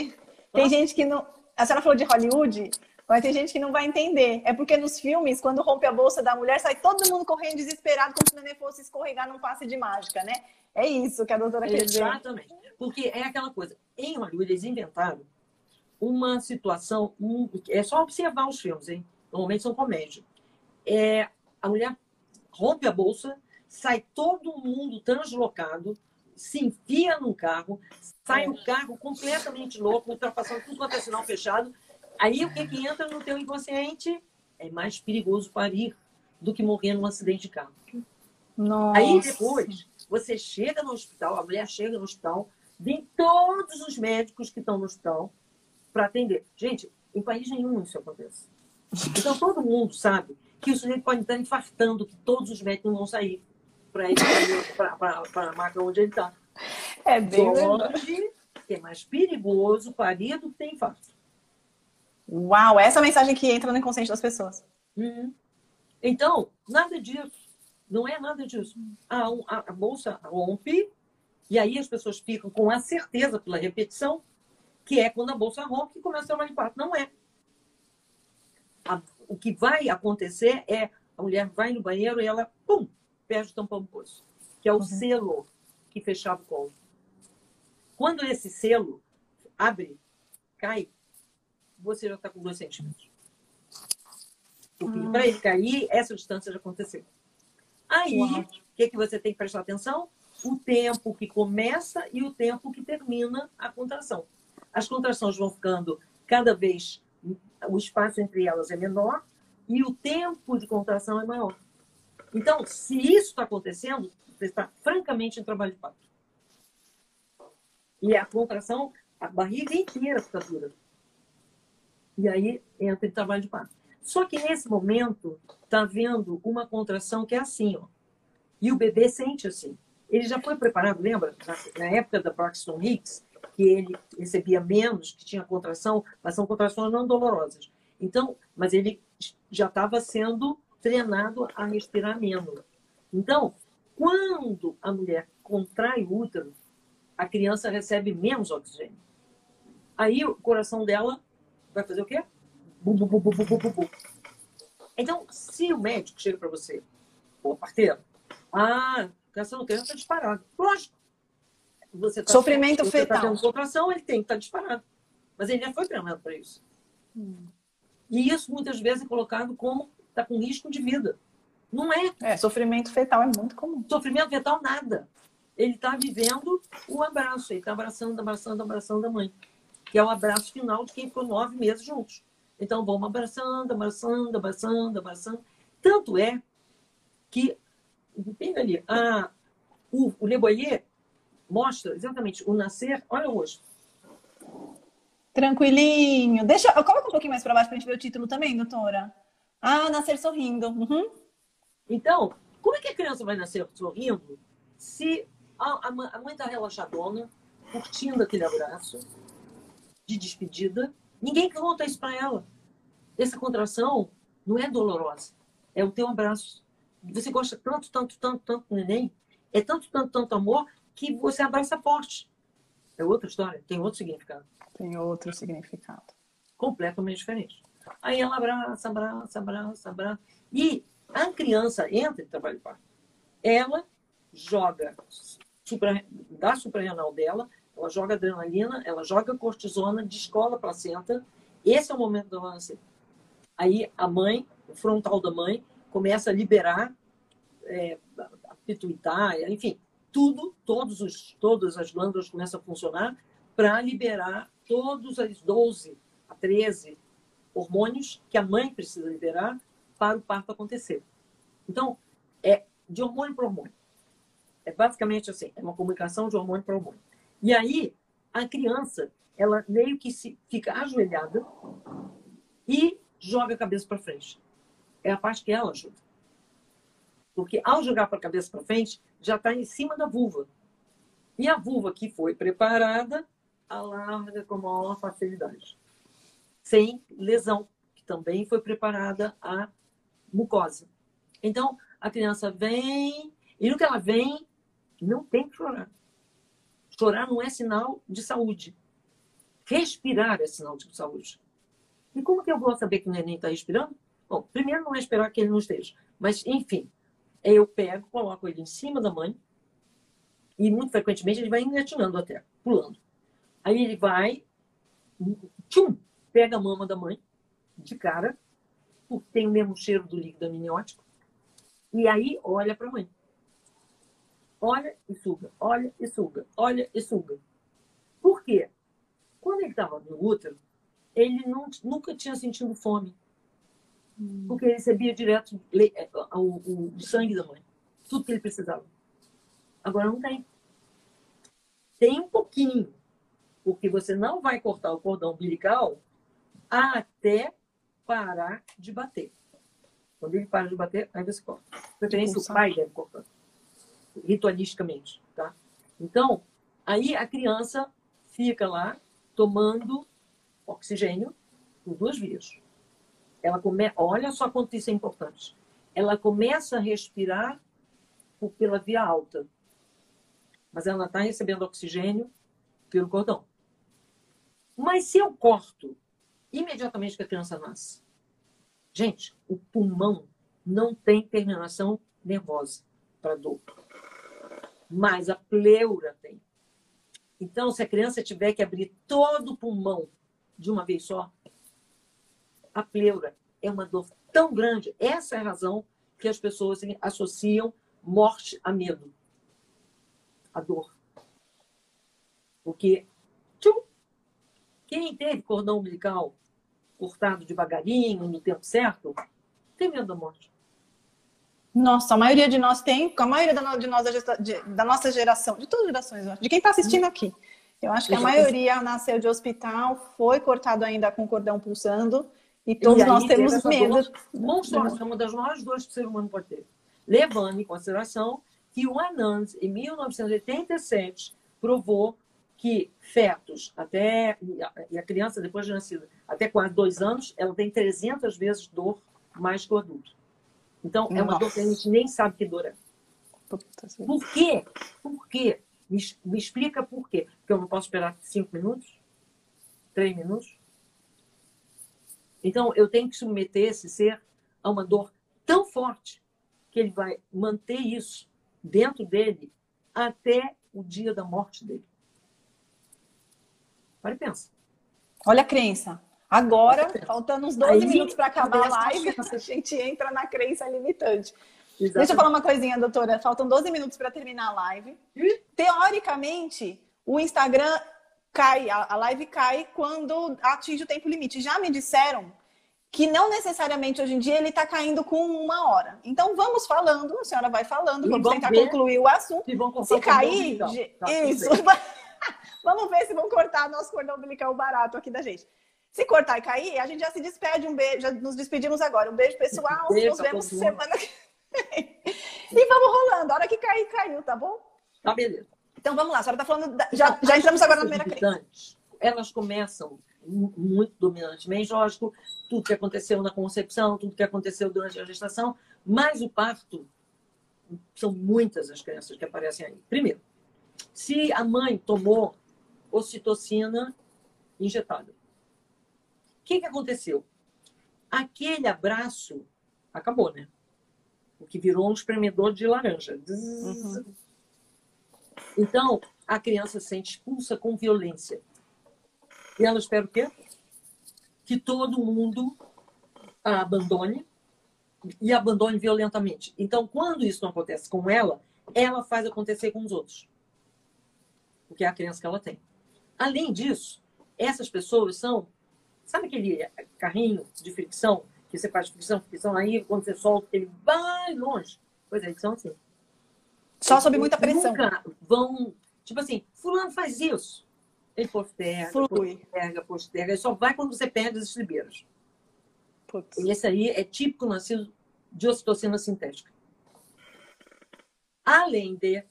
Tem ah? gente que não. A senhora falou de Hollywood. Mas tem gente que não vai entender. É porque nos filmes, quando rompe a bolsa da mulher, sai todo mundo correndo desesperado, como se o neném fosse escorregar num passe de mágica, né? É isso que a doutora quer dizer. Exatamente. Porque é aquela coisa. Em Hollywood, eles inventaram uma situação. Um, é só observar os filmes, hein? Normalmente são comédia. É, a mulher rompe a bolsa, sai todo mundo translocado, se enfia num carro, sai o carro completamente louco, ultrapassando tudo quanto é sinal fechado Aí o que, que entra no teu inconsciente? É mais perigoso parir do que morrer num acidente de carro. Nossa. Aí depois, você chega no hospital, a mulher chega no hospital, vem todos os médicos que estão no hospital para atender. Gente, em país nenhum isso acontece. Então todo mundo sabe que o sujeito pode estar infartando, que todos os médicos não vão sair para ir para a marca onde ele está. É bem Onde é mais perigoso parir do que ter infarto. Uau, essa é a mensagem que entra no inconsciente das pessoas. Uhum. Então, nada disso. Não é nada disso. A, a, a, bolsa rompe, e aí as pessoas ficam com a certeza pela repetição, que é quando a bolsa rompe que começa a trabalhar em parto. Não é. A, o que vai acontecer é a mulher vai no banheiro e ela, pum, perde o tampão do poço, que é o uhum. selo que fechava o colo. Quando esse selo abre, cai, você já está com dois centímetros. Porque ah. para ele cair, essa distância já aconteceu. Aí, o que, que você tem que prestar atenção? O tempo que começa e o tempo que termina a contração. As contrações vão ficando cada vez, o espaço entre elas é menor e o tempo de contração é maior. Então, se isso está acontecendo, você está francamente em trabalho de parto. E a contração, a barriga inteira fica dura. E aí entra em trabalho de parto. Só que nesse momento está havendo uma contração que é assim, ó. E o bebê sente assim. Ele já foi preparado, lembra? Na época da Braxton Hicks, que ele recebia menos, que tinha contração, mas são contrações não dolorosas. Então, mas ele já estava sendo treinado a respirar menos. Então, quando a mulher contrai o útero, a criança recebe menos oxigênio. Aí o coração dela vai fazer o quê? Bu, bu, bu, então, se o médico chega para você, ô parteiro, ah, criança não criança está disparado. Lógico. Você tá, Sofrimento você tá fetal. Tá tendo contração, ele tem que estar tá disparado. Mas ele já foi treinado para isso. Hum. E isso muitas vezes é colocado como está com risco de vida. Não é. É, sofrimento fetal é muito comum. Sofrimento fetal, nada. Ele está vivendo o abraço, ele está abraçando, abraçando, abraçando a mãe. que é o abraço final de quem ficou nove meses juntos. Então, vamos abraçando, abraçando, abraçando, abraçando. Tanto é que, pega ali, a, o, o Le Boyer mostra exatamente o nascer. Olha hoje. Tranquilinho. Deixa, coloca um pouquinho mais para baixo para a gente ver o título também, doutora. Ah, nascer sorrindo. Uhum. Então, como é que a criança vai nascer sorrindo se a, a mãe está relaxadona, curtindo aquele abraço de despedida? Ninguém conta isso para ela. Essa contração não é dolorosa. É o teu abraço. Você gosta tanto, tanto, tanto, tanto do neném. É tanto, tanto, tanto amor que você abraça forte. É outra história, tem outro significado. Tem outro significado. Completamente diferente. Aí ela abraça, abraça, abraça, abraça. E a criança entra em trabalho de parto. Ela joga supra, da suprarrenal dela, ela joga adrenalina, ela joga cortisona, descola a placenta. Esse é o momento do nascer. Aí a mãe, o frontal da mãe, começa a liberar é, a pituitária, enfim, tudo, todos os, todas as glândulas começam a funcionar para liberar todos os 12 a 13 hormônios que a mãe precisa liberar para o parto acontecer. Então, é de hormônio para hormônio. É basicamente assim, é uma comunicação de hormônio para hormônio. E aí, a criança, ela meio que se fica ajoelhada e joga a cabeça para frente. É a parte que ela ajuda. Porque ao jogar para a cabeça para frente, já está em cima da vulva. E a vulva que foi preparada, alarga com maior facilidade. Sem lesão, que também foi preparada a mucosa. Então, a criança vem, e no que ela vem, não tem que chorar. Chorar não é sinal de saúde. Respirar é sinal de saúde. E como que eu vou saber que o neném está respirando? Bom, primeiro não é esperar que ele não esteja. Mas, enfim, eu pego, coloco ele em cima da mãe e muito frequentemente ele vai engatinhando até, pulando. Aí ele vai, tchum, pega a mama da mãe de cara, porque tem o mesmo cheiro do líquido amniótico, e aí olha para a mãe. Olha e suga, olha e suga, olha e suga. Por quê? Quando ele estava no útero, ele não, nunca tinha sentido fome. Hum. Porque ele recebia direto é, o, o, sangue da mãe. Tudo que ele precisava. Agora não tem. Tem um pouquinho. Porque você não vai cortar o cordão umbilical até parar de bater. Quando ele para de bater, aí você corta. Preferência, o pai deve cortar. Ritualisticamente, tá? Então, aí a criança fica lá tomando oxigênio por duas vias ela come... olha só quanto isso é importante. Ela começa a respirar por, pela via alta, mas ela está recebendo oxigênio pelo cordão. Mas se eu corto imediatamente que a criança nasce, gente, o pulmão não tem terminação nervosa para dor, mas a pleura tem. Então, se a criança tiver que abrir todo o pulmão de uma vez só, a pleura é uma dor tão grande. Essa é a razão que as pessoas associam morte a medo. A dor. Porque tchum, quem teve cordão umbilical cortado devagarinho, no tempo certo, tem medo da morte. Nossa, a maioria de nós tem, a maioria de nós da, de, da nossa geração, de todas as gerações, de quem está assistindo aqui. Eu acho que a maioria nasceu de hospital, foi cortado ainda com cordão pulsando e todos e nós temos medo. Monstruosa, é uma das maiores dores que o ser humano pode ter. Levando em consideração que o Anand, em 1987, provou que fetos, até e a criança depois de nascida, até quase dois anos, ela tem 300 vezes dor mais que o adulto. Então, Nossa. é uma dor que a gente nem sabe que dor é. Por quê? Por quê? Me, me explica por quê. Porque eu não posso esperar cinco minutos? Três minutos? Então, eu tenho que submeter esse ser a uma dor tão forte que ele vai manter isso dentro dele até o dia da morte dele. Para e pensa. Olha a crença. Agora, faltando uns 12 Aí, minutos para acabar a live, a gente entra na crença limitante. Exatamente. Deixa eu falar uma coisinha, doutora. Faltam 12 minutos para terminar a live. Teoricamente, o Instagram cai, a live cai quando atinge o tempo limite. Já me disseram que não necessariamente hoje em dia ele está caindo com uma hora. Então vamos falando, a senhora vai falando, vamos, tentar ver. concluir o assunto. Se cair, tá, isso. vamos ver se vão cortar nosso cordão umbilical barato aqui da gente. Se cortar e cair, a gente já se despede. Um beijo, já nos despedimos agora. Um beijo, pessoal. Nos vemos semana que vem. E vamos rolando. A hora que cair, caiu, tá bom? Tá, beleza. Então vamos lá, a senhora está falando. Da... Já, já entramos agora na primeira crise. Elas começam muito dominantemente, lógico, tudo que aconteceu na concepção, tudo que aconteceu durante a gestação, mas o parto, são muitas as crianças que aparecem aí. Primeiro, se a mãe tomou ocitocina injetada, o que, que aconteceu? Aquele abraço acabou, né? O que virou um espremedor de laranja. Uhum. Então, a criança se sente expulsa com violência. E ela espera o quê? Que todo mundo a abandone e abandone violentamente. Então, quando isso não acontece com ela, ela faz acontecer com os outros. Porque é a criança que ela tem. Além disso, essas pessoas são. Sabe aquele carrinho de fricção que você faz fricção, fricção, aí quando você solta, ele vai longe? Pois é, eles são assim. Só sob muita pressão. Nunca vão. Tipo assim, Fulano faz isso. Ele posterga, Flui. posterga, posterga. Ele só vai quando você perde as estribeiras. Putz. E esse aí é típico nascido de ocitocina sintética. Além de,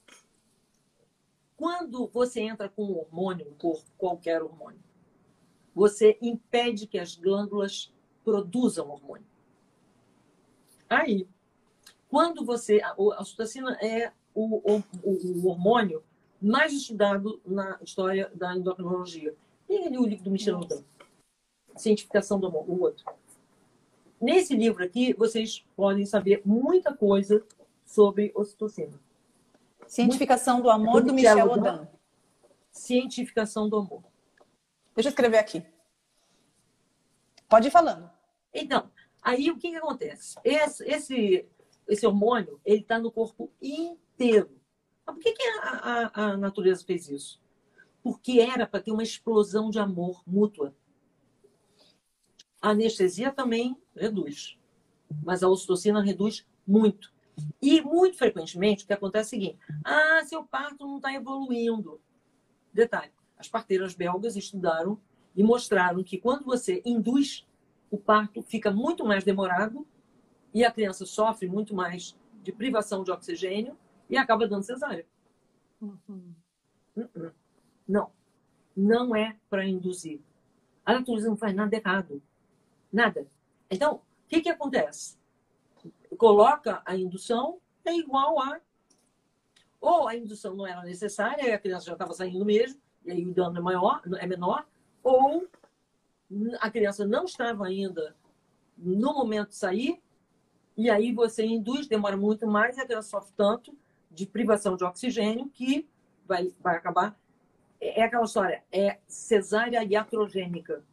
quando você entra com um hormônio no corpo, qualquer hormônio, você impede que as glândulas produzam hormônio. Aí, quando você. A ocitocina é o, o, o hormônio mais estudado na história da endocrinologia. Tem ali o livro do Michel Lodan, Cientificação do Amor, o outro. Nesse livro aqui, vocês podem saber muita coisa sobre ocitocina. Cientificação do Amor, do, do Michel Odan. Cientificação do Amor. Deixa eu escrever aqui. Pode ir falando. Então, aí o que, que acontece? Esse, esse, esse hormônio, ele está no corpo inteiro. Mas por que, que a, a, a natureza fez isso? Porque era para ter uma explosão de amor mútua. A anestesia também reduz, mas a ocitocina reduz muito. E muito frequentemente o que acontece é o seguinte: ah, seu parto não está evoluindo. Detalhe: as parteiras belgas estudaram e mostraram que quando você induz, o parto fica muito mais demorado e a criança sofre muito mais de privação de oxigênio e acaba dando cesárea. Uhum. Não. Não é para induzir. A natureza não faz nada errado. Nada. Então, o que, que acontece? Coloca a indução, é igual a. Ou a indução não era necessária, e a criança já estava saindo mesmo, e aí o dano é maior, é menor, ou a criança não estava ainda no momento de sair, e aí você induz, demora muito mais, e a criança sofre tanto de privação de oxigênio que vai, vai acabar. É, é aquela história, é cesárea iatrogênica.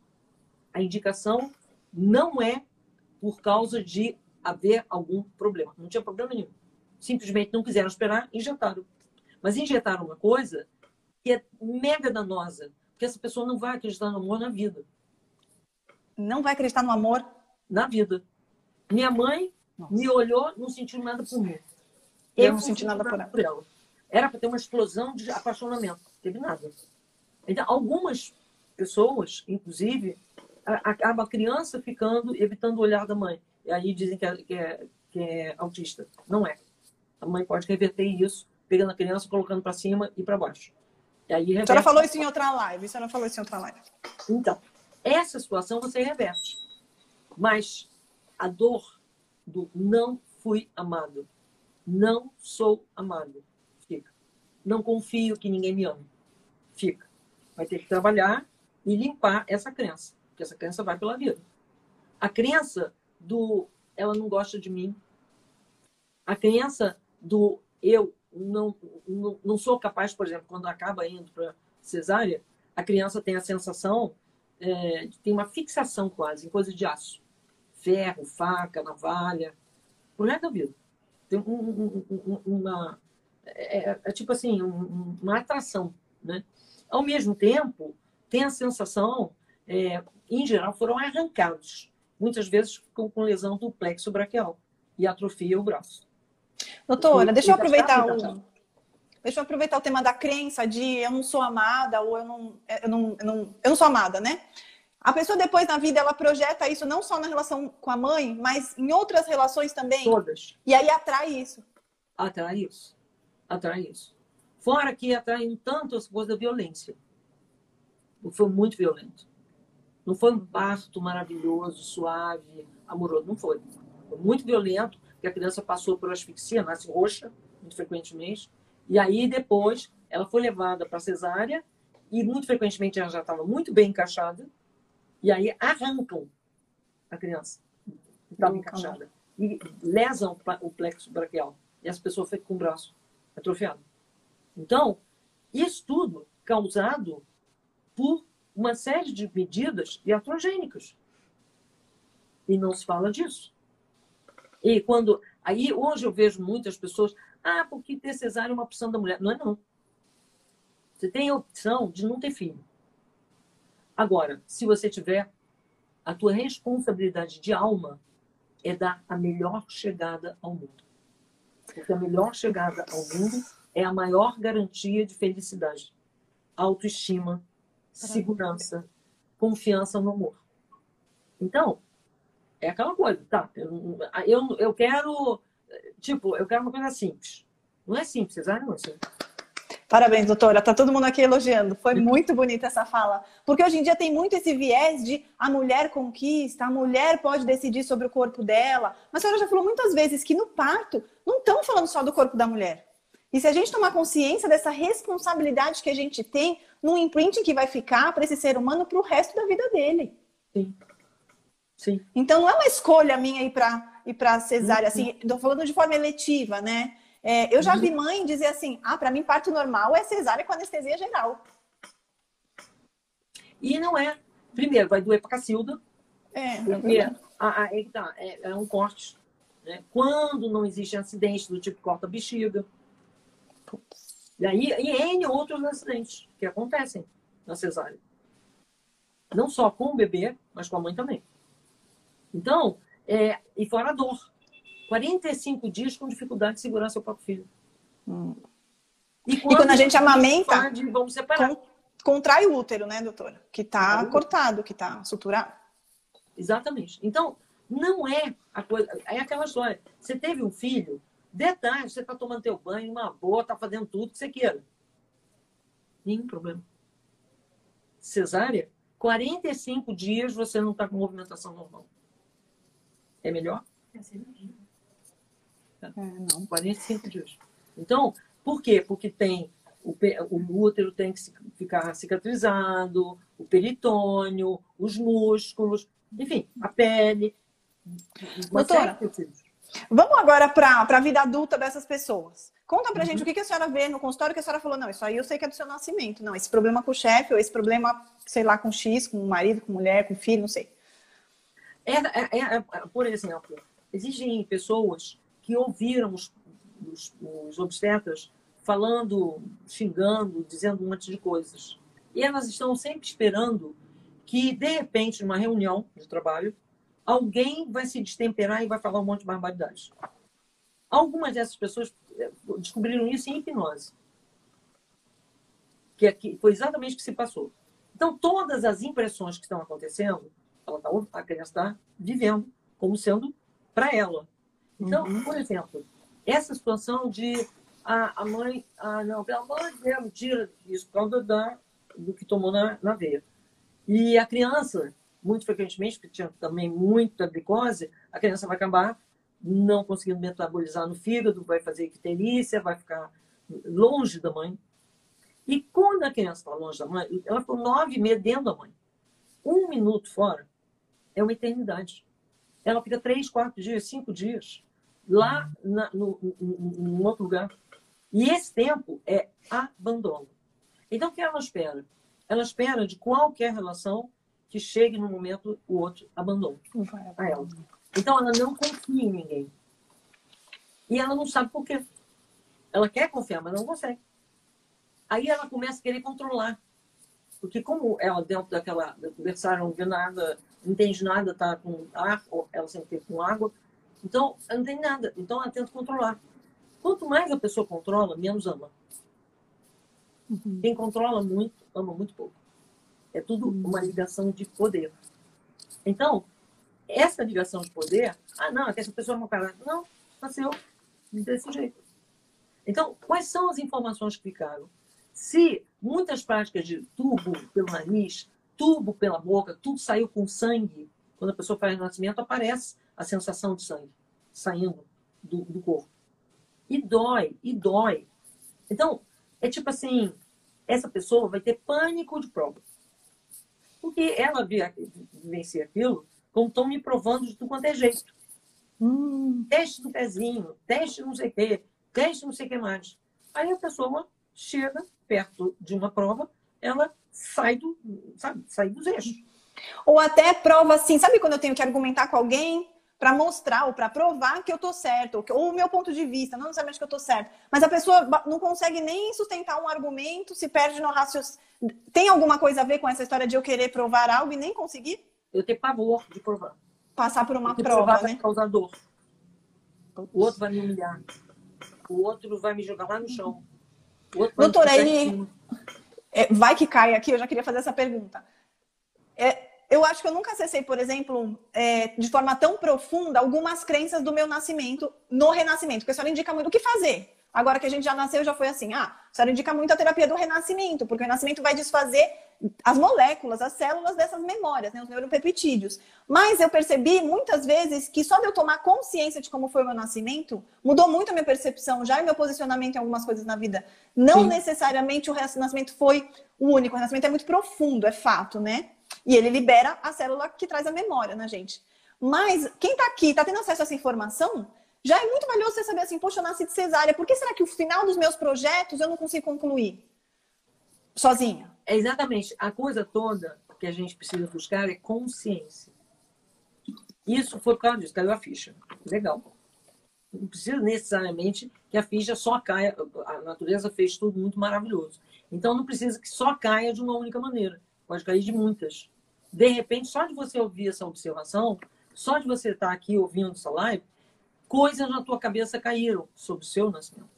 A indicação não é por causa de haver algum problema. Não tinha problema nenhum. Simplesmente não quiseram esperar, injetaram. Mas injetaram uma coisa que é mega danosa, porque essa pessoa não vai acreditar no amor na vida. Não vai acreditar no amor? Na vida. Minha mãe Nossa. me olhou, não sentiu nada por mim. Eu, eu não senti nada por ela. por ela. Era para ter uma explosão de apaixonamento. Não teve nada. Então, algumas pessoas, inclusive, acaba a criança ficando, evitando o olhar da mãe. E aí dizem que é, que é, que é autista. Não é. A mãe pode reverter isso, pegando a criança, colocando para cima e para baixo. E aí reverte... A senhora falou isso em outra live. A senhora falou isso em outra live. Então, essa situação você reverte. Mas a dor do não fui amado, não sou amado. Fica. Não confio que ninguém me ame. Fica. Vai ter que trabalhar e limpar essa crença. Porque essa crença vai pela vida. A crença do ela não gosta de mim. A crença do eu não, não, não sou capaz, por exemplo, quando acaba indo para cesárea, a criança tem a sensação, é, tem uma fixação quase em coisa de aço. Ferro, faca, navalha, pro resto da vida tem um, um, uma é, é, é, tipo assim um, uma atração, né? Ao mesmo tempo, tem a sensação, é, em geral, foram arrancados. Muitas vezes ficam com lesão do plexo braquial e atrofia o braço. Doutora, deixa eu aproveitar o, deixa eu aproveitar o tema da crença de eu não sou amada ou eu não, eu não, eu não, eu não sou amada, né? A pessoa depois na vida ela projeta isso não só na relação com a mãe, mas em outras relações também. Todas. E aí atrai isso. Atrai isso. Atrai isso. Fora que atrai tanto as coisas da violência. Foi muito violento. Não foi um parto maravilhoso, suave, amoroso. Não foi. Foi muito violento, porque a criança passou por asfixia, nasce roxa, muito frequentemente. E aí, depois, ela foi levada para cesárea e, muito frequentemente, ela já estava muito bem encaixada. E aí, arrancam a criança que estava encaixada. E lesam o plexo braquial. E as pessoas ficam com o braço atrofiado. Então, isso tudo causado por uma série de medidas iatrogênicas. E não se fala disso. E quando. Aí hoje eu vejo muitas pessoas, ah, porque ter cesárea é uma opção da mulher. Não é não. Você tem a opção de não ter filho. Agora, se você tiver, a tua responsabilidade de alma é dar a melhor chegada ao mundo. Porque a melhor chegada ao mundo é a maior garantia de felicidade, autoestima, segurança, confiança no amor. Então, é aquela coisa, tá? Eu, eu, eu quero, tipo, eu quero uma coisa simples. Não é simples, vocês acham? Assim? Parabéns, doutora. Tá todo mundo aqui elogiando. Foi muito bonita essa fala. Porque hoje em dia tem muito esse viés de a mulher conquista, a mulher pode decidir sobre o corpo dela. Mas a senhora já falou muitas vezes que no parto não estão falando só do corpo da mulher. E se a gente tomar consciência dessa responsabilidade que a gente tem no imprint que vai ficar para esse ser humano para o resto da vida dele. Sim. Sim. Então não é uma escolha minha ir para ir para cesárea, assim, estou falando de forma eletiva, né? É, eu já vi mãe dizer assim: ah, para mim parto normal é cesárea com anestesia geral. E não é. Primeiro, vai doer para Cacilda. É, porque é, a, a, é, tá, é, é um corte. Né? Quando não existe acidente do tipo corta-bexiga. E aí, e N outros acidentes que acontecem na cesárea. Não só com o bebê, mas com a mãe também. Então, é, e fora a dor. 45 dias com dificuldade de segurar seu próprio filho. Hum. E, quando, e quando a gente amamenta, pode, vamos separar. contrai o útero, né, doutora? Que está cortado, que está suturado. Exatamente. Então, não é a coisa. É aquela história. Você teve um filho, detalhe, você está tomando teu banho, uma boa, está fazendo tudo que você queira. Nenhum problema. Cesárea, 45 dias você não está com movimentação normal. É melhor? É cirurgia. É, não, 45 dias. Então, por quê? Porque tem o, o útero tem que ficar cicatrizado, o peritônio, os músculos, enfim, a pele. Doutora, vamos agora para a vida adulta dessas pessoas. Conta pra uhum. gente o que, que a senhora vê no consultório que a senhora falou, não, isso aí eu sei que é do seu nascimento. Não, esse problema com o chefe, ou esse problema, sei lá, com X, com o marido, com mulher, com filho, não sei. É, é, é, é por exemplo, existem pessoas que ouviram os, os, os obstetras falando, xingando, dizendo um monte de coisas. E elas estão sempre esperando que, de repente, numa reunião de trabalho, alguém vai se destemperar e vai falar um monte de barbaridade. Algumas dessas pessoas eh, descobriram isso em hipnose. Que, é, que foi exatamente o que se passou. Então, todas as impressões que estão acontecendo, ela tá, a criança está vivendo como sendo para ela. Então, uhum. por exemplo, essa situação de a, a mãe, ah, não, pelo amor de Deus, tira isso por causa da, do que tomou na, na veia. E a criança, muito frequentemente, porque tinha também muita glicose, a criança vai acabar não conseguindo metabolizar no fígado, vai fazer icterícia, vai ficar longe da mãe. E quando a criança está longe da mãe, ela ficou nove meses dentro da mãe. Um minuto fora é uma eternidade. Ela fica três, quatro dias, cinco dias lá na, no, outro lugar. E esse tempo é abandono. Então, o que ela espera? Ela espera de qualquer relação que chegue no momento o outro abandone a ela. Então, ela não confia em ninguém. E ela não sabe por quê. Ela quer confiar, mas não consegue. Aí ela começa a querer controlar. Porque como ela, dentro daquela conversaram, não vê nada, não entende nada, tá com ar, ou ela sempre teve com água, então não tem nada. Então ela tenta controlar. Quanto mais a pessoa controla, menos ama. Uhum. Quem controla muito, ama muito pouco. É tudo uhum. uma ligação de poder. Então, essa ligação de poder, ah, não, é que essa pessoa não cara. Não, nasceu desse jeito. Então, quais são as informações que ficaram? Se muitas práticas de tubo pelo nariz, tubo pela boca, tudo saiu com sangue, quando a pessoa faz nascimento, aparece a sensação de sangue saindo do, do corpo. E dói, e dói. Então, é tipo assim, essa pessoa vai ter pânico de prova. Porque ela vivencia aquilo como estão me provando de tudo quanto é jeito. Hum. Teste do pezinho, teste não sei o quê, teste não sei o que mais. Aí a pessoa chega perto de uma prova, ela sai, do, sabe, sai dos eixos. Ou até prova assim, sabe quando eu tenho que argumentar com alguém para mostrar ou para provar que eu tô certo, ou, o meu ponto de vista, não necessariamente que eu tô certo, mas a pessoa não consegue nem sustentar um argumento, se perde no raciocínio. Tem alguma coisa a ver com essa história de eu querer provar algo e nem conseguir? Eu tenho pavor de provar. Passar por uma prova, provar né? Vai causar dor. O outro vai me humilhar. O outro vai me jogar lá no chão. Doutora, aí é, vai que cai aqui, eu já queria fazer essa pergunta. É, eu acho que eu nunca acessei, por exemplo, é, de forma tão profunda, algumas crenças do meu nascimento no renascimento, porque a senhora indica muito o que fazer. Agora que a gente já nasceu, já foi assim. Ah, a senhora indica muito a terapia do renascimento, porque o renascimento vai desfazer as moléculas, as células dessas memórias, né, os neuropeptídeos. Mas eu percebi muitas vezes que só de eu tomar consciência de como foi o meu nascimento, mudou muito a minha percepção já e meu posicionamento em algumas coisas na vida. Não Sim. necessariamente o renascimento foi o único, o renascimento é muito profundo, é fato, né? E ele libera a célula que traz a memória na gente. Mas quem está aqui, está tendo acesso a essa informação, já é muito valioso você saber assim, poxa, eu nasci de cesárea, por que será que o final dos meus projetos eu não consigo concluir sozinha? É exatamente. A coisa toda que a gente precisa buscar é consciência. Isso foi por causa disso, caiu a ficha. Legal. Não precisa necessariamente que a ficha só caia. A natureza fez tudo muito maravilhoso. Então não precisa que só caia de uma única maneira. Pode cair de muitas. De repente, só de você ouvir essa observação, só de você estar aqui ouvindo essa live, coisas na tua cabeça caíram sobre o seu nascimento,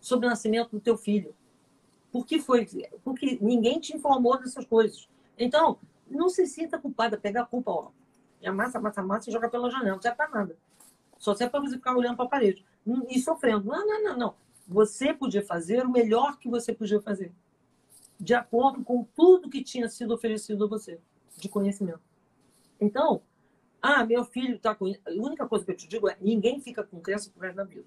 sobre o nascimento do teu filho. Por que foi? Porque ninguém te informou dessas coisas. Então, não se sinta culpada, pega a culpa, ó. E amassa, amassa, amassa e joga pela janela. Não serve para nada. Só serve para você ficar olhando para parede e sofrendo. Não, não, não, não. Você podia fazer o melhor que você podia fazer. De acordo com tudo que tinha sido oferecido a você, de conhecimento. Então, ah, meu filho está com. A única coisa que eu te digo é: ninguém fica com crença por resto da vida.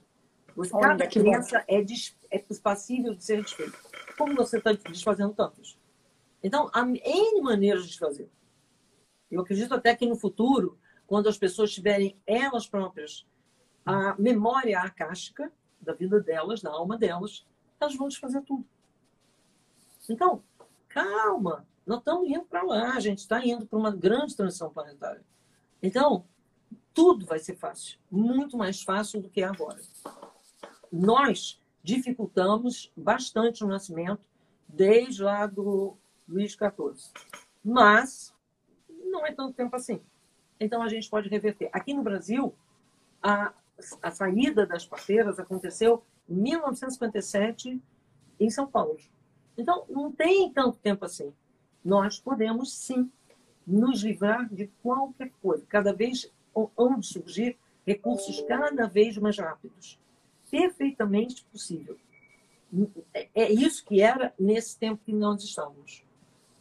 Você, Olha, cada crença é, des... é passível de ser desfeita. Como você está desfazendo tantas? Então, há N maneiras de desfazer. Eu acredito até que no futuro, quando as pessoas tiverem elas próprias a memória acástica da vida delas, da alma delas, elas vão desfazer tudo. Então, calma, nós estamos indo para lá, a gente está indo para uma grande transição planetária. Então, tudo vai ser fácil, muito mais fácil do que é agora. Nós dificultamos bastante o nascimento desde lá do Luís XIV. Mas não é tanto tempo assim. Então a gente pode reverter. Aqui no Brasil, a, a saída das parteiras aconteceu em 1957 em São Paulo. Então não tem tanto tempo assim. Nós podemos sim nos livrar de qualquer coisa. Cada vez onde surgir recursos cada vez mais rápidos. Perfeitamente possível. É isso que era nesse tempo que nós estamos.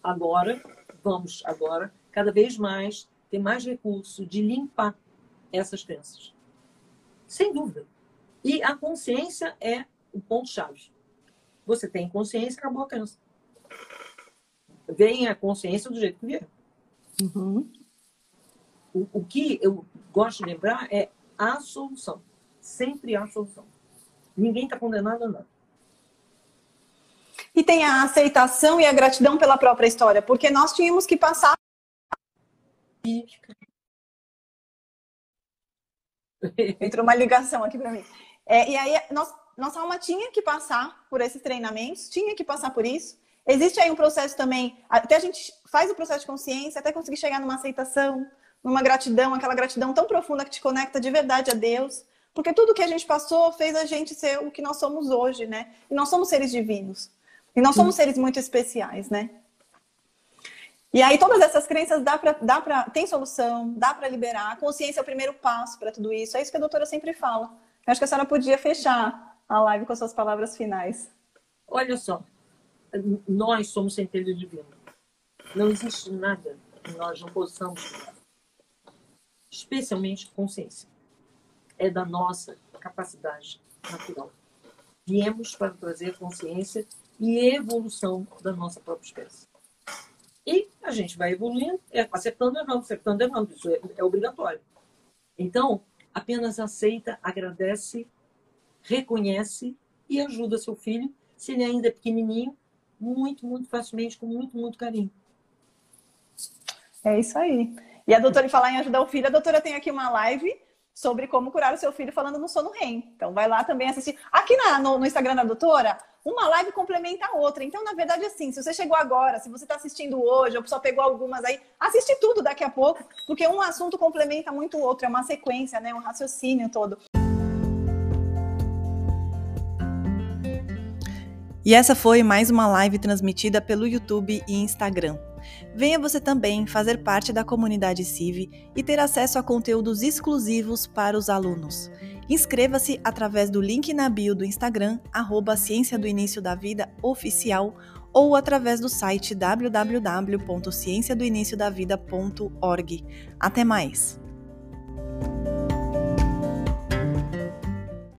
Agora, vamos agora cada vez mais ter mais recurso de limpar essas crenças. Sem dúvida. E a consciência é o ponto-chave. Você tem consciência, acabou a crença. Vem a consciência do jeito que vier. Uhum. O, o que eu gosto de lembrar é a solução. Sempre há solução. Ninguém está condenado a nada. E tem a aceitação e a gratidão pela própria história, porque nós tínhamos que passar. Entrou uma ligação aqui para mim. É, e aí, nós, nossa alma tinha que passar por esses treinamentos, tinha que passar por isso. Existe aí um processo também, até a gente faz o processo de consciência, até conseguir chegar numa aceitação, numa gratidão, aquela gratidão tão profunda que te conecta de verdade a Deus. Porque tudo que a gente passou fez a gente ser o que nós somos hoje, né? E nós somos seres divinos. E nós somos seres muito especiais, né? E aí todas essas crenças dá para dá para tem solução, dá para liberar. A consciência é o primeiro passo para tudo isso. É isso que a doutora sempre fala. Eu acho que a senhora podia fechar a live com as suas palavras finais. Olha só, nós somos centelha divina. Não existe nada que nós não possamos especialmente consciência. É da nossa capacidade natural. Viemos para trazer consciência e evolução da nossa própria espécie. E a gente vai evoluindo, é, acertando, errando, acertando, errando. Isso é, é obrigatório. Então, apenas aceita, agradece, reconhece e ajuda seu filho, se ele ainda é pequenininho, muito, muito facilmente, com muito, muito carinho. É isso aí. E a doutora, em falar em ajudar o filho, a doutora tem aqui uma live sobre como curar o seu filho falando no sono REM. Então, vai lá também assistir. Aqui na, no, no Instagram da doutora, uma live complementa a outra. Então, na verdade, assim, se você chegou agora, se você está assistindo hoje, ou só pegou algumas aí, assiste tudo daqui a pouco, porque um assunto complementa muito o outro, é uma sequência, né? Um raciocínio todo. E essa foi mais uma live transmitida pelo YouTube e Instagram. Venha você também fazer parte da comunidade CIV e ter acesso a conteúdos exclusivos para os alunos. Inscreva-se através do link na bio do Instagram, arroba Ciência do Início da Vida Oficial, ou através do site www.cienciadoiniciodavida.org. Até mais!